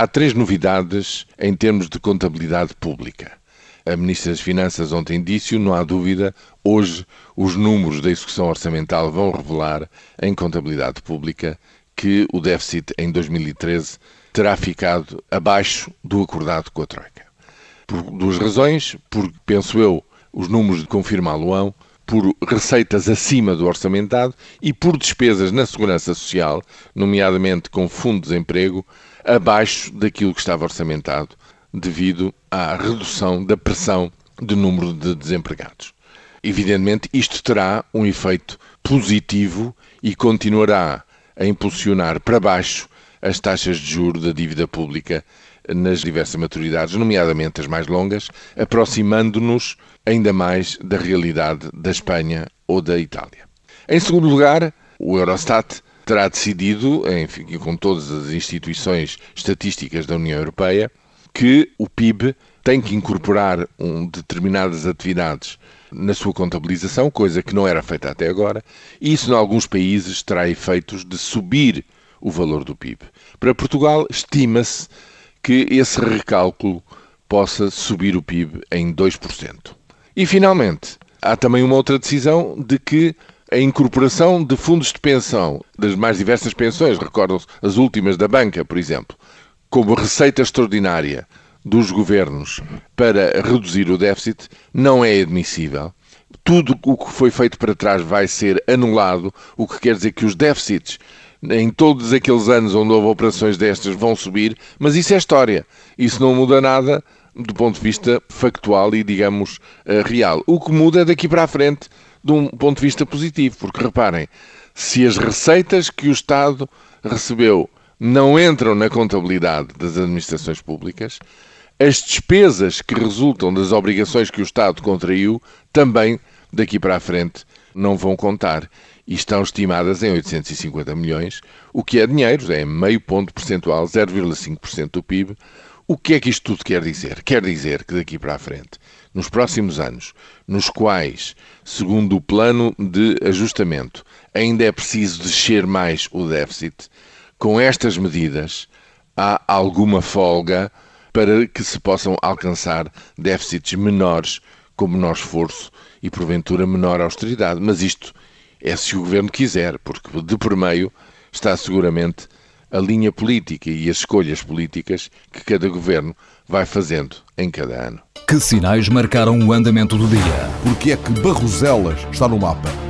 Há três novidades em termos de contabilidade pública. A Ministra das Finanças ontem disse, não há dúvida, hoje os números da execução orçamental vão revelar em contabilidade pública que o déficit em 2013 terá ficado abaixo do acordado com a Troika. Por duas razões, porque, penso eu, os números confirmá-lo-ão, por receitas acima do orçamentado e por despesas na segurança social, nomeadamente com fundo de desemprego, abaixo daquilo que estava orçamentado, devido à redução da pressão de número de desempregados. Evidentemente, isto terá um efeito positivo e continuará a impulsionar para baixo as taxas de juros da dívida pública nas diversas maturidades, nomeadamente as mais longas, aproximando-nos ainda mais da realidade da Espanha ou da Itália. Em segundo lugar, o Eurostat terá decidido, enfim, com todas as instituições estatísticas da União Europeia, que o PIB tem que incorporar um, determinadas atividades na sua contabilização, coisa que não era feita até agora, e isso, em alguns países, terá efeitos de subir o valor do PIB. Para Portugal, estima-se que esse recálculo possa subir o PIB em 2%. E, finalmente, há também uma outra decisão de que a incorporação de fundos de pensão das mais diversas pensões, recordam-se as últimas da banca, por exemplo, como receita extraordinária dos governos para reduzir o déficit, não é admissível. Tudo o que foi feito para trás vai ser anulado, o que quer dizer que os déficits em todos aqueles anos onde houve operações destas vão subir, mas isso é história. Isso não muda nada do ponto de vista factual e, digamos, eh, real. O que muda é daqui para a frente de um ponto de vista positivo, porque reparem, se as receitas que o Estado recebeu não entram na contabilidade das administrações públicas, as despesas que resultam das obrigações que o Estado contraiu também daqui para a frente não vão contar e estão estimadas em 850 milhões, o que é dinheiro, é meio ponto percentual, 0,5% do PIB. O que é que isto tudo quer dizer? Quer dizer que daqui para a frente, nos próximos anos, nos quais, segundo o plano de ajustamento, ainda é preciso descer mais o déficit, com estas medidas há alguma folga para que se possam alcançar déficits menores com menor esforço e, porventura, menor austeridade. Mas isto é se o governo quiser, porque de por meio está seguramente a linha política e as escolhas políticas que cada governo vai fazendo em cada ano. Que sinais marcaram o andamento do dia? Porque é que Barroselas está no mapa?